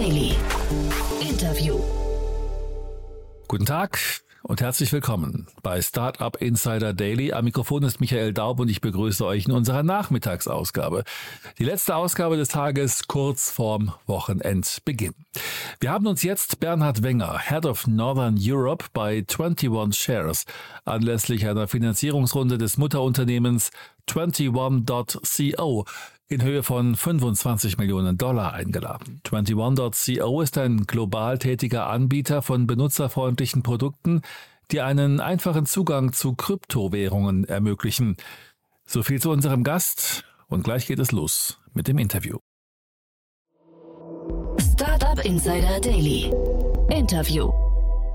Daily. Interview. Guten Tag und herzlich willkommen bei Startup Insider Daily. Am Mikrofon ist Michael Daub und ich begrüße euch in unserer Nachmittagsausgabe. Die letzte Ausgabe des Tages kurz vorm Wochenendbeginn. Wir haben uns jetzt Bernhard Wenger, Head of Northern Europe bei 21 Shares, anlässlich einer Finanzierungsrunde des Mutterunternehmens 21.co in Höhe von 25 Millionen Dollar eingeladen. 21.co ist ein global tätiger Anbieter von benutzerfreundlichen Produkten, die einen einfachen Zugang zu Kryptowährungen ermöglichen. So viel zu unserem Gast und gleich geht es los mit dem Interview. Startup Insider Daily. Interview.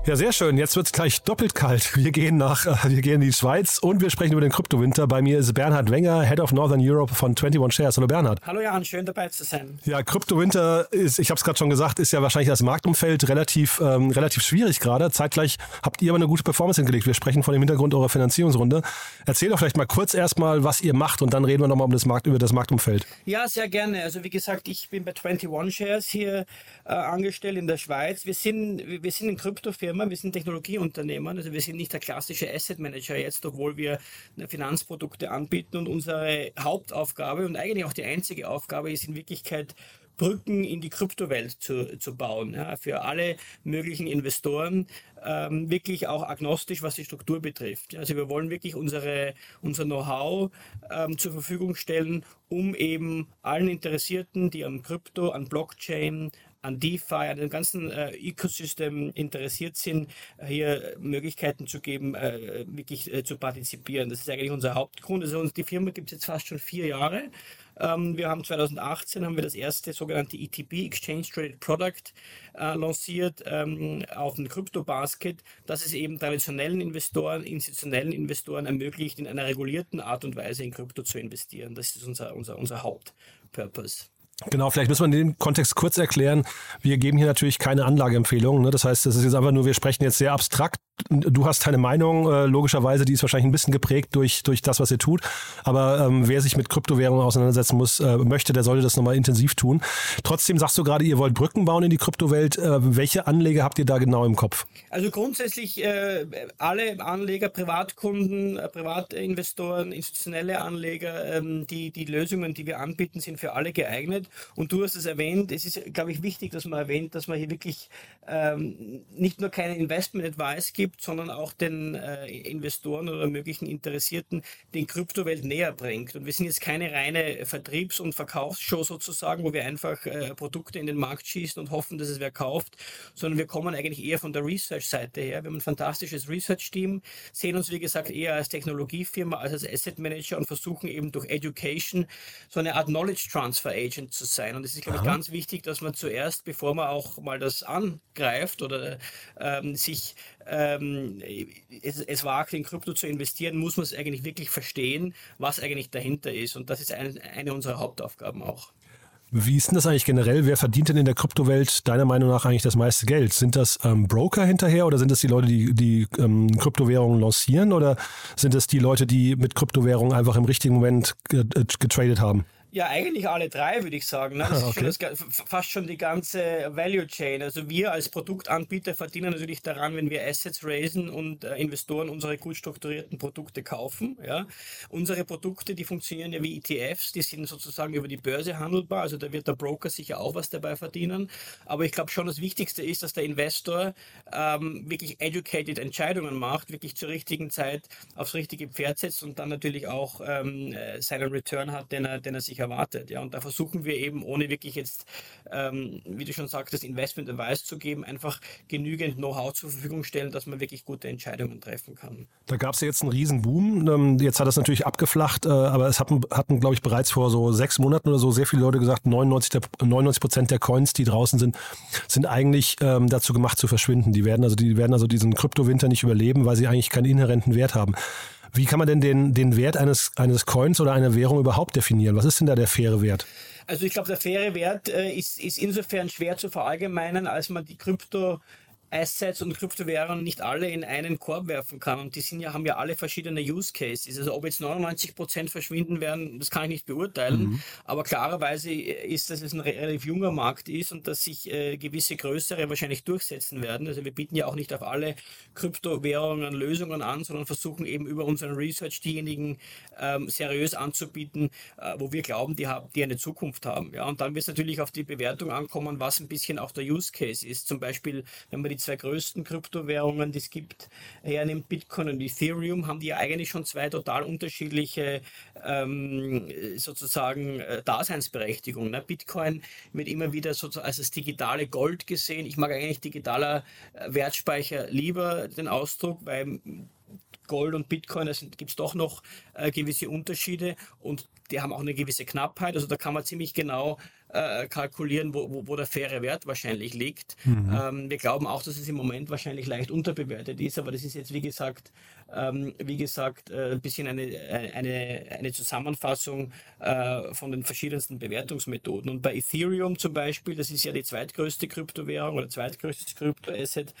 Ja, sehr schön. Jetzt wird's gleich doppelt kalt. Wir gehen nach, äh, wir gehen in die Schweiz und wir sprechen über den Kryptowinter. Bei mir ist Bernhard Wenger, Head of Northern Europe von 21 Shares. Hallo Bernhard. Hallo Jan, schön dabei zu sein. Ja, Kryptowinter ist, ich habe es gerade schon gesagt, ist ja wahrscheinlich das Marktumfeld relativ, ähm, relativ schwierig gerade. Zeitgleich habt ihr aber eine gute Performance hingelegt. Wir sprechen von dem Hintergrund eurer Finanzierungsrunde. Erzähl doch vielleicht mal kurz erstmal, was ihr macht und dann reden wir nochmal um das Markt, über das Marktumfeld. Ja, sehr gerne. Also wie gesagt, ich bin bei 21 Shares hier äh, angestellt in der Schweiz. Wir sind, wir sind eine Kryptofirma, wir sind Technologie Technologieunternehmen. Also wir sind nicht der klassische Asset Manager jetzt, obwohl wir Finanzprodukte anbieten und unsere Hauptaufgabe und eigentlich auch die einzige Aufgabe ist in Wirklichkeit Brücken in die Kryptowelt zu, zu bauen. Ja, für alle möglichen Investoren, ähm, wirklich auch agnostisch, was die Struktur betrifft. Also wir wollen wirklich unsere, unser Know-how ähm, zur Verfügung stellen, um eben allen Interessierten, die am Krypto, an Blockchain, an DeFi, an dem ganzen äh, Ecosystem interessiert sind, äh, hier Möglichkeiten zu geben, äh, wirklich äh, zu partizipieren. Das ist eigentlich unser Hauptgrund. Also uns, die Firma gibt es jetzt fast schon vier Jahre. Ähm, wir haben 2018 haben wir das erste sogenannte ETP, Exchange Traded Product, äh, lanciert ähm, auf dem Crypto Basket, das es eben traditionellen Investoren, institutionellen Investoren ermöglicht, in einer regulierten Art und Weise in Krypto zu investieren. Das ist unser, unser, unser Hauptpurpose. Genau, vielleicht müssen wir in dem Kontext kurz erklären. Wir geben hier natürlich keine Anlageempfehlungen. Ne? Das heißt, das ist jetzt einfach nur, wir sprechen jetzt sehr abstrakt. Du hast deine Meinung, äh, logischerweise, die ist wahrscheinlich ein bisschen geprägt durch, durch das, was ihr tut. Aber ähm, wer sich mit Kryptowährungen auseinandersetzen muss, äh, möchte, der sollte das nochmal intensiv tun. Trotzdem sagst du gerade, ihr wollt Brücken bauen in die Kryptowelt. Äh, welche Anleger habt ihr da genau im Kopf? Also grundsätzlich äh, alle Anleger, Privatkunden, äh, Privatinvestoren, institutionelle Anleger, ähm, die, die Lösungen, die wir anbieten, sind für alle geeignet. Und du hast es erwähnt, es ist, glaube ich, wichtig, dass man erwähnt, dass man hier wirklich ähm, nicht nur keinen Investment Advice gibt, sondern auch den äh, Investoren oder möglichen Interessierten den Kryptowelt näher bringt. Und wir sind jetzt keine reine Vertriebs- und Verkaufsshow sozusagen, wo wir einfach äh, Produkte in den Markt schießen und hoffen, dass es wer kauft, sondern wir kommen eigentlich eher von der Research-Seite her. Wir haben ein fantastisches Research-Team, sehen uns, wie gesagt, eher als Technologiefirma, als als Asset Manager und versuchen eben durch Education so eine Art Knowledge Transfer Agent zu sein. Und es ist, glaube ich, ganz wichtig, dass man zuerst, bevor man auch mal das angreift oder ähm, sich ähm, es, es wagt, in Krypto zu investieren, muss man es eigentlich wirklich verstehen, was eigentlich dahinter ist. Und das ist ein, eine unserer Hauptaufgaben auch. Wie ist denn das eigentlich generell? Wer verdient denn in der Kryptowelt deiner Meinung nach eigentlich das meiste Geld? Sind das ähm, Broker hinterher oder sind das die Leute, die, die ähm, Kryptowährungen lancieren oder sind das die Leute, die mit Kryptowährungen einfach im richtigen Moment getradet haben? Ja, eigentlich alle drei, würde ich sagen. Ne? Das okay. ist fast schon die ganze Value Chain. Also wir als Produktanbieter verdienen natürlich daran, wenn wir Assets raisen und äh, Investoren unsere gut strukturierten Produkte kaufen. Ja? Unsere Produkte, die funktionieren ja wie ETFs, die sind sozusagen über die Börse handelbar. Also da wird der Broker sicher auch was dabei verdienen. Aber ich glaube schon, das Wichtigste ist, dass der Investor ähm, wirklich educated Entscheidungen macht, wirklich zur richtigen Zeit aufs richtige Pferd setzt und dann natürlich auch ähm, äh, seinen Return hat, den er, den er sich erwartet. Ja, und da versuchen wir eben, ohne wirklich jetzt, ähm, wie du schon sagst, das Investment Advice zu geben, einfach genügend Know-how zur Verfügung stellen, dass man wirklich gute Entscheidungen treffen kann. Da gab es ja jetzt einen riesen Boom. Ähm, jetzt hat das natürlich abgeflacht, äh, aber es hatten, hatten glaube ich, bereits vor so sechs Monaten oder so sehr viele Leute gesagt, 99 Prozent der Coins, die draußen sind, sind eigentlich ähm, dazu gemacht zu verschwinden. Die werden also, die werden also diesen Kryptowinter nicht überleben, weil sie eigentlich keinen inhärenten Wert haben. Wie kann man denn den, den Wert eines, eines Coins oder einer Währung überhaupt definieren? Was ist denn da der faire Wert? Also ich glaube, der faire Wert äh, ist, ist insofern schwer zu verallgemeinern, als man die Krypto Assets und Kryptowährungen nicht alle in einen Korb werfen kann. Und die sind ja, haben ja alle verschiedene Use Cases. Also ob jetzt 99 Prozent verschwinden werden, das kann ich nicht beurteilen. Mhm. Aber klarerweise ist, dass es ein relativ junger Markt ist und dass sich äh, gewisse größere wahrscheinlich durchsetzen werden. Also wir bieten ja auch nicht auf alle Kryptowährungen Lösungen an, sondern versuchen eben über unseren Research diejenigen ähm, seriös anzubieten, äh, wo wir glauben, die, haben, die eine Zukunft haben. Ja, und dann wird es natürlich auf die Bewertung ankommen, was ein bisschen auch der Use Case ist. Zum Beispiel, wenn man die zwei größten Kryptowährungen, die es gibt, hernimmt, Bitcoin und Ethereum, haben die ja eigentlich schon zwei total unterschiedliche ähm, sozusagen äh, Daseinsberechtigungen. Ne? Bitcoin wird immer wieder sozusagen als das digitale Gold gesehen. Ich mag eigentlich digitaler äh, Wertspeicher lieber den Ausdruck, weil Gold und Bitcoin, da gibt es doch noch äh, gewisse Unterschiede und die haben auch eine gewisse Knappheit. Also da kann man ziemlich genau äh, kalkulieren, wo, wo, wo, der faire Wert wahrscheinlich liegt. Mhm. Ähm, wir glauben auch, dass es im Moment wahrscheinlich leicht unterbewertet ist, aber das ist jetzt wie gesagt, ähm, wie gesagt, äh, ein bisschen eine, eine, eine Zusammenfassung äh, von den verschiedensten Bewertungsmethoden. Und bei Ethereum zum Beispiel, das ist ja die zweitgrößte Kryptowährung oder zweitgrößtes Kryptoasset,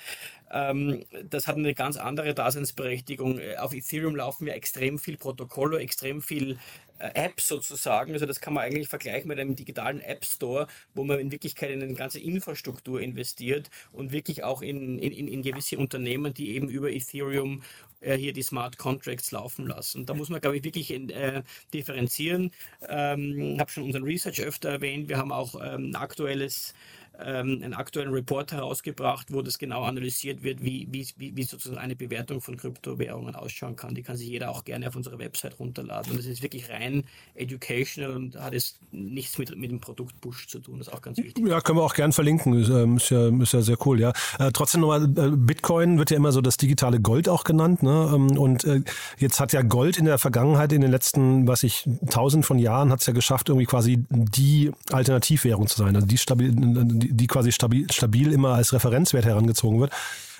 ähm, das hat eine ganz andere Daseinsberechtigung. Äh, auf Ethereum laufen ja extrem viel Protokolle, extrem viel äh, App sozusagen. Also das kann man eigentlich vergleichen mit einem digitalen App Store, wo man in Wirklichkeit in eine ganze Infrastruktur investiert und wirklich auch in, in, in gewisse Unternehmen, die eben über Ethereum äh, hier die Smart Contracts laufen lassen. Da muss man, glaube ich, wirklich in, äh, differenzieren. Ähm, ich habe schon unseren Research öfter erwähnt. Wir haben auch ähm, ein aktuelles ähm, einen aktuellen Report herausgebracht, wo das genau analysiert wird, wie, wie, wie sozusagen eine Bewertung von Kryptowährungen ausschauen kann. Die kann sich jeder auch gerne auf unserer Website runterladen. Und das ist wirklich rein educational und hat es nichts mit, mit dem Produkt Push zu tun. Das ist auch ganz wichtig. Ja, können wir auch gerne verlinken. Ist, ähm, ist, ja, ist ja sehr cool, ja. Äh, trotzdem nochmal, äh, Bitcoin wird ja immer so das digitale Gold auch genannt. Ne? Ähm, und äh, jetzt hat ja Gold in der Vergangenheit, in den letzten, was ich, tausend von Jahren, hat es ja geschafft, irgendwie quasi die Alternativwährung zu sein. Also die, stabil, die die, quasi stabil, stabil immer als Referenzwert herangezogen wird.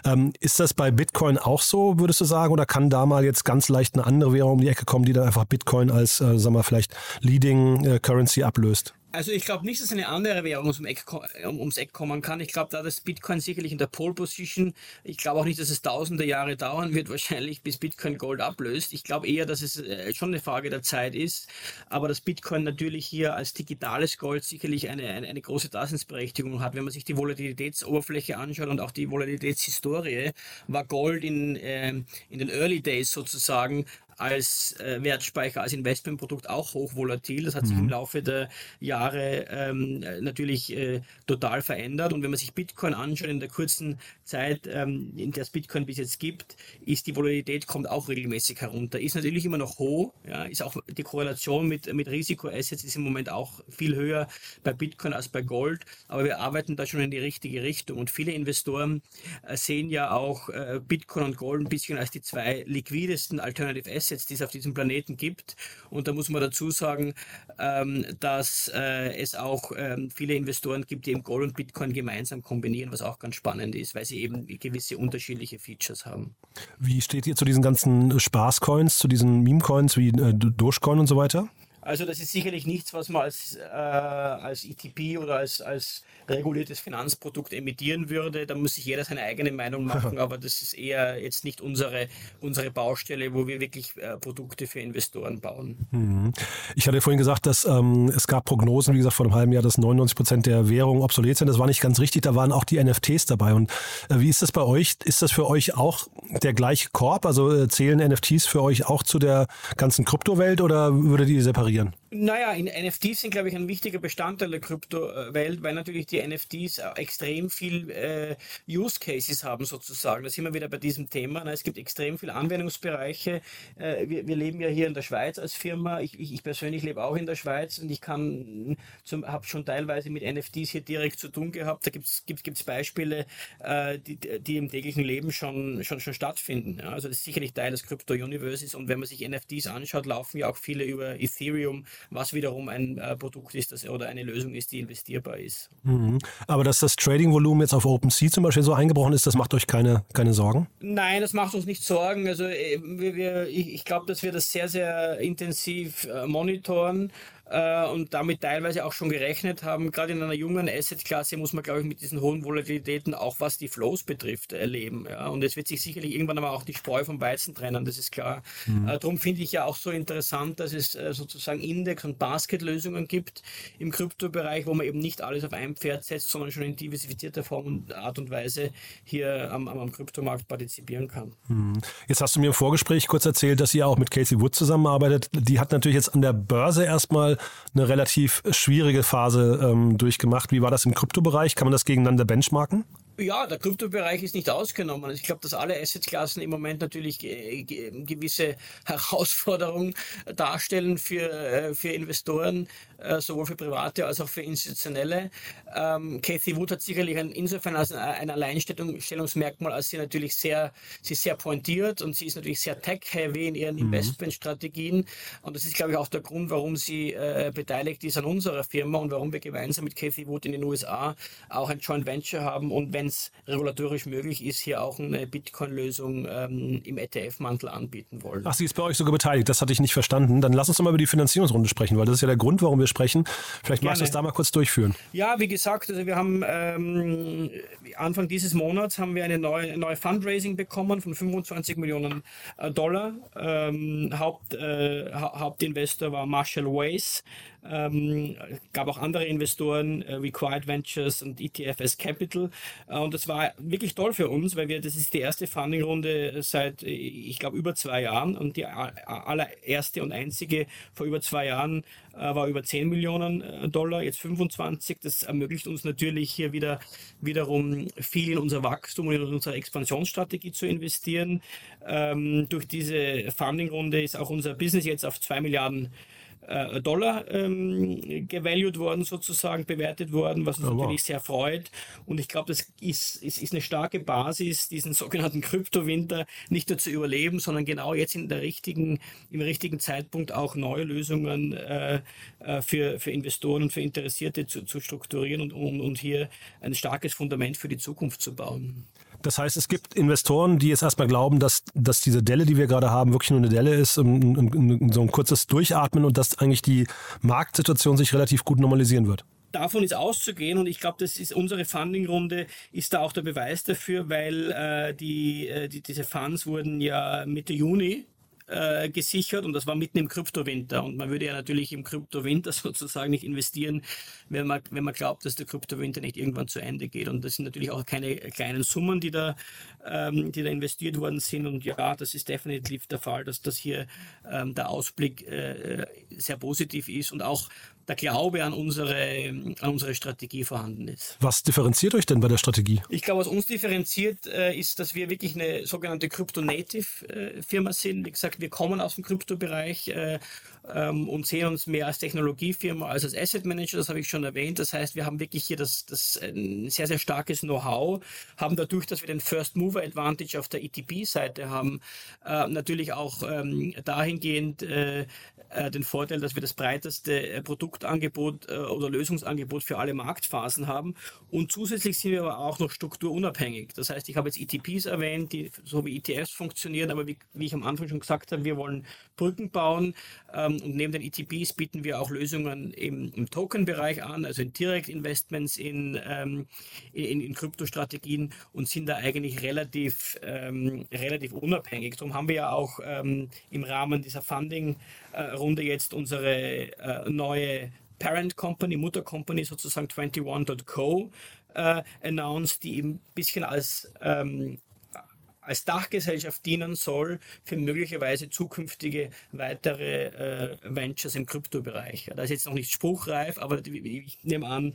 Ähm, ist das bei Bitcoin auch so, würdest du sagen, oder kann da mal jetzt ganz leicht eine andere Währung um die Ecke kommen, die dann einfach Bitcoin als, äh, sagen wir, vielleicht Leading äh, Currency ablöst? Also ich glaube nicht, dass eine andere Währung ums Eck, ums Eck kommen kann. Ich glaube, da das Bitcoin sicherlich in der Pole Position. Ich glaube auch nicht, dass es tausende Jahre dauern wird, wahrscheinlich, bis Bitcoin Gold ablöst. Ich glaube eher, dass es äh, schon eine Frage der Zeit ist. Aber dass Bitcoin natürlich hier als digitales Gold sicherlich eine, eine, eine große Daseinsberechtigung hat. Wenn man sich die Volatilitätsoberfläche anschaut und auch die Volatilitätshistorie, war Gold in, äh, in den Early Days sozusagen als äh, Wertspeicher, als Investmentprodukt auch hochvolatil. Das hat mhm. sich im mhm. Laufe der Jahre ähm, natürlich äh, total verändert. Und wenn man sich Bitcoin anschaut, in der kurzen Zeit, ähm, in der es Bitcoin bis jetzt gibt, ist die Volatilität kommt auch regelmäßig herunter. Ist natürlich immer noch hoch, ja, ist auch die Korrelation mit, mit Risikoassets ist im Moment auch viel höher bei Bitcoin als bei Gold. Aber wir arbeiten da schon in die richtige Richtung. Und viele Investoren äh, sehen ja auch äh, Bitcoin und Gold ein bisschen als die zwei liquidesten Alternative Assets Assets, die es auf diesem Planeten gibt. Und da muss man dazu sagen, ähm, dass äh, es auch ähm, viele Investoren gibt, die eben Gold und Bitcoin gemeinsam kombinieren, was auch ganz spannend ist, weil sie eben gewisse unterschiedliche Features haben. Wie steht ihr zu diesen ganzen Spaßcoins, zu diesen Meme-Coins wie äh, Dogecoin und so weiter? Also das ist sicherlich nichts, was man als, äh, als ETP oder als, als reguliertes Finanzprodukt emittieren würde. Da muss sich jeder seine eigene Meinung machen, aber das ist eher jetzt nicht unsere, unsere Baustelle, wo wir wirklich äh, Produkte für Investoren bauen. Mhm. Ich hatte vorhin gesagt, dass ähm, es gab Prognosen, wie gesagt, vor einem halben Jahr, dass 99 Prozent der Währungen obsolet sind. Das war nicht ganz richtig, da waren auch die NFTs dabei. Und äh, wie ist das bei euch? Ist das für euch auch der gleiche Korb? Also äh, zählen NFTs für euch auch zu der ganzen Kryptowelt oder würdet ihr separieren? again. Naja, in NFTs sind, glaube ich, ein wichtiger Bestandteil der Kryptowelt, weil natürlich die NFTs extrem viel äh, Use Cases haben, sozusagen. Da sind wir wieder bei diesem Thema. Na, es gibt extrem viele Anwendungsbereiche. Äh, wir, wir, leben ja hier in der Schweiz als Firma. Ich, ich, ich persönlich lebe auch in der Schweiz und ich kann habe schon teilweise mit NFTs hier direkt zu tun gehabt. Da gibt es Beispiele, äh, die, die im täglichen Leben schon, schon, schon stattfinden. Ja? Also das ist sicherlich Teil des Crypto-Universes und wenn man sich NFTs anschaut, laufen ja auch viele über Ethereum was wiederum ein äh, Produkt ist das, oder eine Lösung ist, die investierbar ist. Mhm. Aber dass das Trading-Volumen jetzt auf OpenSea zum Beispiel so eingebrochen ist, das macht euch keine, keine Sorgen? Nein, das macht uns nicht Sorgen. Also äh, wir, wir, ich, ich glaube, dass wir das sehr, sehr intensiv äh, monitoren äh, und damit teilweise auch schon gerechnet haben. Gerade in einer jungen Assetklasse muss man, glaube ich, mit diesen hohen Volatilitäten auch was die Flows betrifft erleben. Ja? Und es wird sich sicherlich irgendwann aber auch die Spreu vom Weizen trennen, das ist klar. Mhm. Äh, darum finde ich ja auch so interessant, dass es äh, sozusagen Index- und Basket-Lösungen gibt im Kryptobereich, wo man eben nicht alles auf ein Pferd setzt, sondern schon in diversifizierter Form und Art und Weise hier am, am, am Kryptomarkt partizipieren kann. Mhm. Jetzt hast du mir im Vorgespräch kurz erzählt, dass ihr auch mit Casey Wood zusammenarbeitet. Die hat natürlich jetzt an der Börse erstmal eine relativ schwierige Phase ähm, durchgemacht. Wie war das im Kryptobereich? Kann man das gegeneinander benchmarken? Ja, der Kryptobereich ist nicht ausgenommen. Ich glaube, dass alle Assetklassen im Moment natürlich gewisse Herausforderungen darstellen für, äh, für Investoren, äh, sowohl für Private als auch für Institutionelle. Ähm, Cathy Wood hat sicherlich ein, insofern als ein Alleinstellungsmerkmal, als sie natürlich sehr, sie ist sehr pointiert und sie ist natürlich sehr tech-heavy in ihren mhm. Investmentstrategien. Und das ist, glaube ich, auch der Grund, warum sie äh, beteiligt ist an unserer Firma und warum wir gemeinsam mit Cathy Wood in den USA auch ein Joint Venture haben und wenn wenn es regulatorisch möglich ist, hier auch eine Bitcoin-Lösung ähm, im ETF-Mantel anbieten wollen. Ach, sie ist bei euch sogar beteiligt, das hatte ich nicht verstanden. Dann lass uns doch mal über die Finanzierungsrunde sprechen, weil das ist ja der Grund, warum wir sprechen. Vielleicht Gerne. magst du das da mal kurz durchführen. Ja, wie gesagt, also wir haben ähm, Anfang dieses Monats haben wir eine neue, neue Fundraising bekommen von 25 Millionen äh, Dollar. Ähm, Haupt, äh, Hauptinvestor war Marshall Wace. Ähm, gab auch andere Investoren äh, wie Quiet Ventures und ETFS Capital. Äh, und das war wirklich toll für uns, weil wir, das ist die erste Fundingrunde seit, äh, ich glaube, über zwei Jahren und die allererste und einzige vor über zwei Jahren äh, war über 10 Millionen äh, Dollar, jetzt 25. Das ermöglicht uns natürlich hier wieder wiederum viel in unser Wachstum und in unsere Expansionsstrategie zu investieren. Ähm, durch diese Fundingrunde ist auch unser Business jetzt auf 2 Milliarden äh, Dollar ähm, gevalued worden, sozusagen bewertet worden, was uns oh, natürlich wow. sehr freut. Und ich glaube, das ist, ist, ist eine starke Basis, diesen sogenannten Kryptowinter nicht nur zu überleben, sondern genau jetzt in der richtigen, im richtigen Zeitpunkt auch neue Lösungen äh, äh für, für Investoren und für Interessierte zu, zu strukturieren und, und, und hier ein starkes Fundament für die Zukunft zu bauen. Das heißt, es gibt Investoren, die jetzt erstmal glauben, dass, dass diese Delle, die wir gerade haben, wirklich nur eine Delle ist, so ein kurzes Durchatmen und dass eigentlich die Marktsituation sich relativ gut normalisieren wird. Davon ist auszugehen und ich glaube, das ist unsere Funding-Runde ist da auch der Beweis dafür, weil äh, die, äh, die, diese Funds wurden ja Mitte Juni äh, gesichert und das war mitten im Kryptowinter. Und man würde ja natürlich im Kryptowinter sozusagen nicht investieren, wenn man, wenn man glaubt, dass der Kryptowinter nicht irgendwann zu Ende geht. Und das sind natürlich auch keine kleinen Summen, die da, ähm, die da investiert worden sind. Und ja, das ist definitiv der Fall, dass das hier ähm, der Ausblick äh, sehr positiv ist und auch der Glaube an unsere, an unsere Strategie vorhanden ist. Was differenziert euch denn bei der Strategie? Ich glaube, was uns differenziert, äh, ist, dass wir wirklich eine sogenannte Crypto-Native-Firma äh, sind. Wie gesagt, wir kommen aus dem Kryptobereich äh, ähm, und sehen uns mehr als Technologiefirma als als Asset Manager, das habe ich schon erwähnt. Das heißt, wir haben wirklich hier das, das ein sehr, sehr starkes Know-how, haben dadurch, dass wir den First Mover Advantage auf der ETP-Seite haben, äh, natürlich auch ähm, dahingehend äh, äh, den Vorteil, dass wir das breiteste äh, Produktangebot äh, oder Lösungsangebot für alle Marktphasen haben. Und zusätzlich sind wir aber auch noch strukturunabhängig. Das heißt, ich habe jetzt ETPs erwähnt, die so wie ETFs funktionieren, aber wie, wie ich am Anfang schon gesagt habe, wir wollen Brücken bauen. Ähm, und neben den ETPs bieten wir auch Lösungen im, im Token-Bereich an, also in Direct-Investments in, ähm, in, in Kryptostrategien und sind da eigentlich relativ, ähm, relativ unabhängig. Darum haben wir ja auch ähm, im Rahmen dieser Funding- Runde jetzt unsere äh, neue Parent Company, Mutter Company sozusagen 21.co äh, announced, die eben ein bisschen als ähm, als Dachgesellschaft dienen soll für möglicherweise zukünftige weitere äh, Ventures im Kryptobereich. Da ist jetzt noch nicht spruchreif, aber ich nehme an,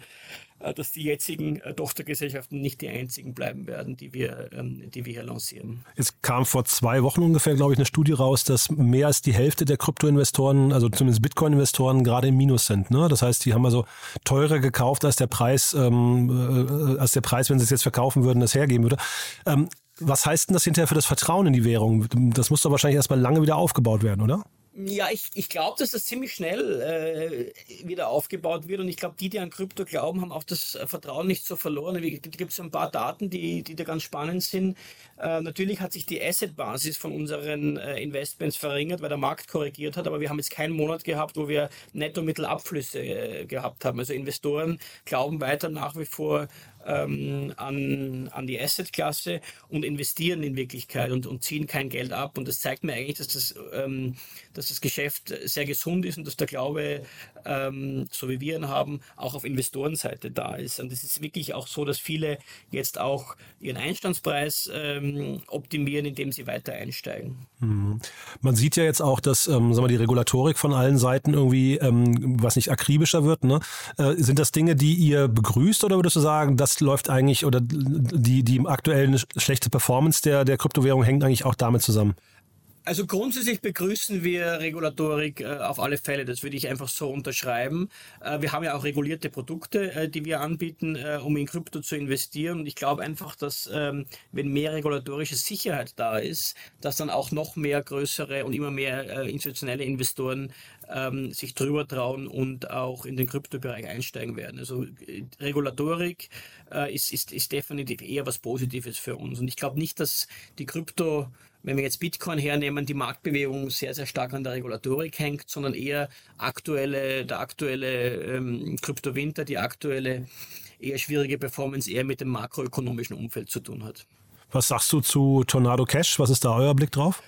äh, dass die jetzigen äh, Tochtergesellschaften nicht die einzigen bleiben werden, die wir, ähm, die wir hier lancieren. Es kam vor zwei Wochen ungefähr, glaube ich, eine Studie raus, dass mehr als die Hälfte der Kryptoinvestoren, also zumindest Bitcoin-Investoren, gerade im Minus sind. Ne? Das heißt, die haben also teurer gekauft, als der Preis, ähm, äh, als der Preis, wenn sie es jetzt verkaufen würden, das hergeben würde. Ähm, was heißt denn das hinterher für das Vertrauen in die Währung? Das muss doch wahrscheinlich erstmal lange wieder aufgebaut werden, oder? Ja, ich, ich glaube, dass das ziemlich schnell äh, wieder aufgebaut wird und ich glaube, die, die an Krypto glauben, haben auch das Vertrauen nicht so verloren. Es gibt so ein paar Daten, die, die da ganz spannend sind. Äh, natürlich hat sich die Asset-Basis von unseren äh, Investments verringert, weil der Markt korrigiert hat, aber wir haben jetzt keinen Monat gehabt, wo wir Netto-Mittelabflüsse äh, gehabt haben. Also Investoren glauben weiter nach wie vor ähm, an, an die Asset-Klasse und investieren in Wirklichkeit und, und ziehen kein Geld ab. Und das zeigt mir eigentlich, dass das, ähm, dass das Geschäft sehr gesund ist und dass der Glaube, ähm, so wie wir ihn haben, auch auf Investorenseite da ist. Und es ist wirklich auch so, dass viele jetzt auch ihren Einstandspreis ähm, optimieren, indem sie weiter einsteigen. Mhm. Man sieht ja jetzt auch, dass ähm, sagen wir, die Regulatorik von allen Seiten irgendwie, ähm, was nicht akribischer wird. Ne? Äh, sind das Dinge, die ihr begrüßt oder würdest du sagen, das läuft eigentlich oder die, die aktuelle schlechte Performance der, der Kryptowährung hängt eigentlich auch damit zusammen? Also grundsätzlich begrüßen wir Regulatorik äh, auf alle Fälle. Das würde ich einfach so unterschreiben. Äh, wir haben ja auch regulierte Produkte, äh, die wir anbieten, äh, um in Krypto zu investieren. Und ich glaube einfach, dass ähm, wenn mehr regulatorische Sicherheit da ist, dass dann auch noch mehr größere und immer mehr äh, institutionelle Investoren ähm, sich drüber trauen und auch in den Kryptobereich einsteigen werden. Also äh, Regulatorik ist, ist, ist definitiv eher was Positives für uns. Und ich glaube nicht, dass die Krypto wenn wir jetzt Bitcoin hernehmen, die Marktbewegung sehr, sehr stark an der Regulatorik hängt, sondern eher aktuelle, der aktuelle ähm, Kryptowinter, die aktuelle eher schwierige Performance eher mit dem makroökonomischen Umfeld zu tun hat. Was sagst du zu Tornado Cash? Was ist da euer Blick drauf?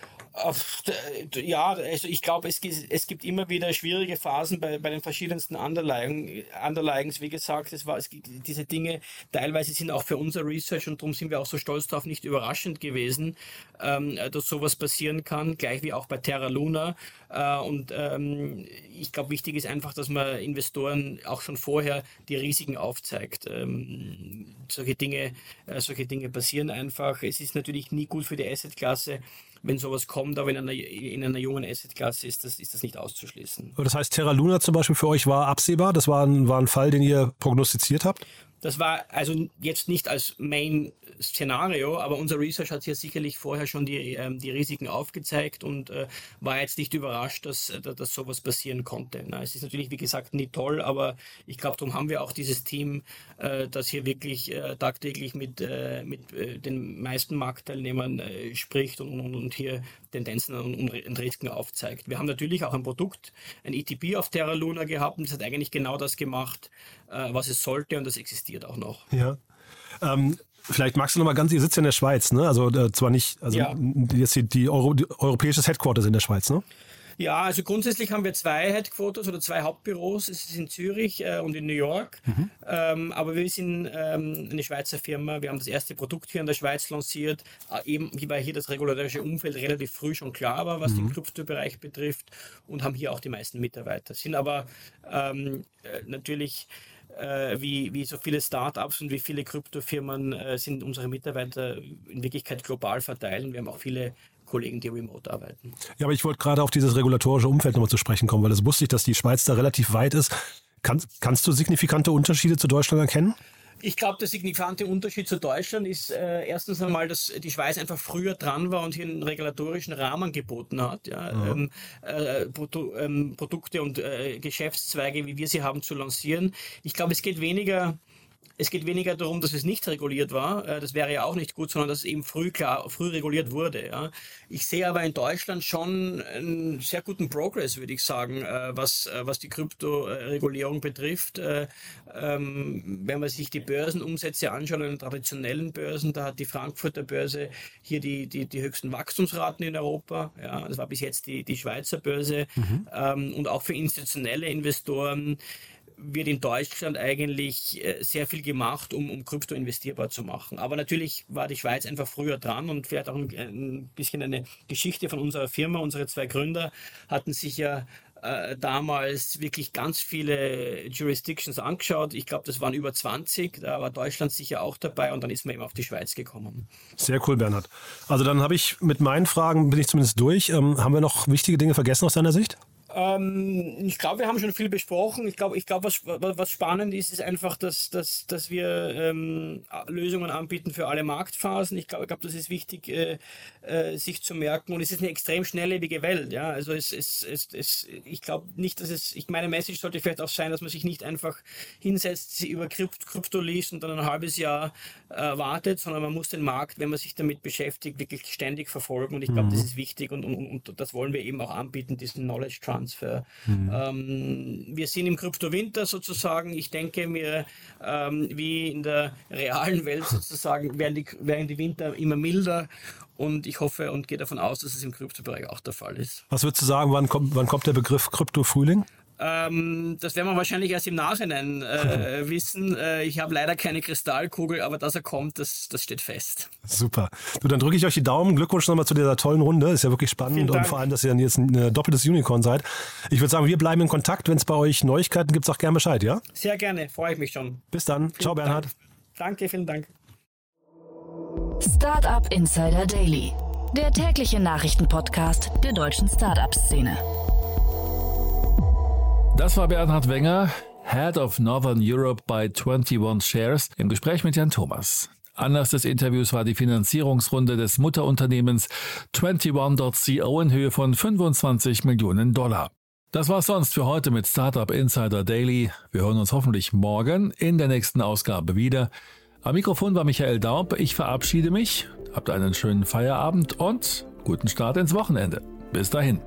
Ja, also ich glaube, es, es gibt immer wieder schwierige Phasen bei, bei den verschiedensten Underlagen, Underlagens. Wie gesagt, es war, es gibt diese Dinge, teilweise sind auch für unser Research und darum sind wir auch so stolz darauf, nicht überraschend gewesen, ähm, dass sowas passieren kann, gleich wie auch bei Terra Luna. Äh, und ähm, ich glaube, wichtig ist einfach, dass man Investoren auch schon vorher die Risiken aufzeigt. Ähm, solche Dinge, äh, solche Dinge passieren einfach. Es ist natürlich nie gut für die Assetklasse wenn sowas kommt, aber in einer, in einer jungen Assetklasse ist das, ist das nicht auszuschließen. Das heißt, Terra Luna zum Beispiel für euch war absehbar? Das war ein, war ein Fall, den ihr prognostiziert habt? Das war also jetzt nicht als Main-Szenario, aber unser Research hat hier sicherlich vorher schon die, ähm, die Risiken aufgezeigt und äh, war jetzt nicht überrascht, dass, äh, dass sowas passieren konnte. Na, es ist natürlich, wie gesagt, nie toll, aber ich glaube, darum haben wir auch dieses Team, äh, das hier wirklich äh, tagtäglich mit, äh, mit äh, den meisten Marktteilnehmern spricht und, und, und hier Tendenzen und, und Risiken aufzeigt. Wir haben natürlich auch ein Produkt, ein ETP auf Terra Luna gehabt und das hat eigentlich genau das gemacht, was es sollte und das existiert auch noch. Ja. Ähm, vielleicht magst du noch mal ganz, ihr sitzt ja in der Schweiz, ne? Also äh, zwar nicht, also ja. jetzt die, die, Euro, die europäisches Headquarters in der Schweiz, ne? Ja, also grundsätzlich haben wir zwei Headquarters oder zwei Hauptbüros. Es ist in Zürich äh, und in New York. Mhm. Ähm, aber wir sind ähm, eine Schweizer Firma. Wir haben das erste Produkt hier in der Schweiz lanciert, äh, eben weil hier das regulatorische Umfeld relativ früh schon klar war, was mhm. den Kryptobereich betrifft und haben hier auch die meisten Mitarbeiter. Sind aber ähm, äh, natürlich äh, wie, wie so viele Startups und wie viele Kryptofirmen äh, sind unsere Mitarbeiter in Wirklichkeit global verteilt. Wir haben auch viele Kollegen, die remote arbeiten. Ja, aber ich wollte gerade auf dieses regulatorische Umfeld nochmal zu sprechen kommen, weil es wusste ich, dass die Schweiz da relativ weit ist. Kann, kannst du signifikante Unterschiede zu Deutschland erkennen? Ich glaube, der signifikante Unterschied zu Deutschland ist äh, erstens einmal, dass die Schweiz einfach früher dran war und hier einen regulatorischen Rahmen geboten hat. Ja, mhm. ähm, äh, Produ ähm, Produkte und äh, Geschäftszweige, wie wir sie haben, zu lancieren. Ich glaube, es geht weniger es geht weniger darum, dass es nicht reguliert war, äh, das wäre ja auch nicht gut, sondern dass es eben früh klar, früh reguliert wurde. Ja. Ich sehe aber in Deutschland schon einen sehr guten Progress, würde ich sagen, äh, was, äh, was die Kryptoregulierung betrifft. Ähm, wenn man sich die Börsenumsätze anschaut, an den traditionellen Börsen, da hat die Frankfurter Börse hier die, die, die höchsten Wachstumsraten in Europa. Ja, das war bis jetzt die, die Schweizer Börse. Mhm. Ähm, und auch für institutionelle Investoren wird in Deutschland eigentlich äh, sehr viel gemacht, um, um Krypto investierbar zu machen. Aber natürlich war die Schweiz einfach früher dran und vielleicht auch ein, ein bisschen eine Geschichte von unserer Firma. Unsere zwei Gründer hatten sich ja äh, damals wirklich ganz viele Jurisdictions angeschaut. Ich glaube, das waren über 20. Da war Deutschland sicher auch dabei und dann ist man eben auf die Schweiz gekommen. Sehr cool, Bernhard. Also dann habe ich mit meinen Fragen, bin ich zumindest durch. Ähm, haben wir noch wichtige Dinge vergessen aus deiner Sicht? Ähm, ich glaube, wir haben schon viel besprochen. Ich glaube, ich glaube, was, was spannend ist, ist einfach, dass, dass, dass wir ähm, Lösungen anbieten für alle Marktphasen. Ich glaube, ich glaube, das ist wichtig, äh, äh, sich zu merken. Und es ist eine extrem schnelllebige Welt. Ja, also es, es, es, es ich glaube nicht, dass es. Ich meine Message sollte vielleicht auch sein, dass man sich nicht einfach hinsetzt, sie über Krypt, Krypto liest und dann ein halbes Jahr äh, wartet, sondern man muss den Markt, wenn man sich damit beschäftigt, wirklich ständig verfolgen. Und ich glaube, mhm. das ist wichtig und, und, und das wollen wir eben auch anbieten, diesen Knowledge Transfer. Mhm. Ähm, wir sind im Kryptowinter sozusagen. Ich denke mir, ähm, wie in der realen Welt sozusagen, werden die, werden die Winter immer milder und ich hoffe und gehe davon aus, dass es im Kryptobereich auch der Fall ist. Was würdest du sagen, wann kommt, wann kommt der Begriff Krypto-Frühling? Ähm, das werden wir wahrscheinlich erst im Nachhinein äh, wissen. Äh, ich habe leider keine Kristallkugel, aber dass er kommt, das, das steht fest. Super. Du, dann drücke ich euch die Daumen. Glückwunsch nochmal zu dieser tollen Runde. Ist ja wirklich spannend und vor allem, dass ihr dann jetzt ein doppeltes Unicorn seid. Ich würde sagen, wir bleiben in Kontakt. Wenn es bei euch Neuigkeiten gibt, sag gerne Bescheid, ja? Sehr gerne, freue ich mich schon. Bis dann. Vielen Ciao, Bernhard. Dank. Danke, vielen Dank. Startup Insider Daily, der tägliche Nachrichtenpodcast der deutschen Startup-Szene. Das war Bernhard Wenger, Head of Northern Europe bei 21 Shares, im Gespräch mit Jan Thomas. Anlass des Interviews war die Finanzierungsrunde des Mutterunternehmens 21.co in Höhe von 25 Millionen Dollar. Das war's sonst für heute mit Startup Insider Daily. Wir hören uns hoffentlich morgen in der nächsten Ausgabe wieder. Am Mikrofon war Michael Daub. Ich verabschiede mich. Habt einen schönen Feierabend und guten Start ins Wochenende. Bis dahin.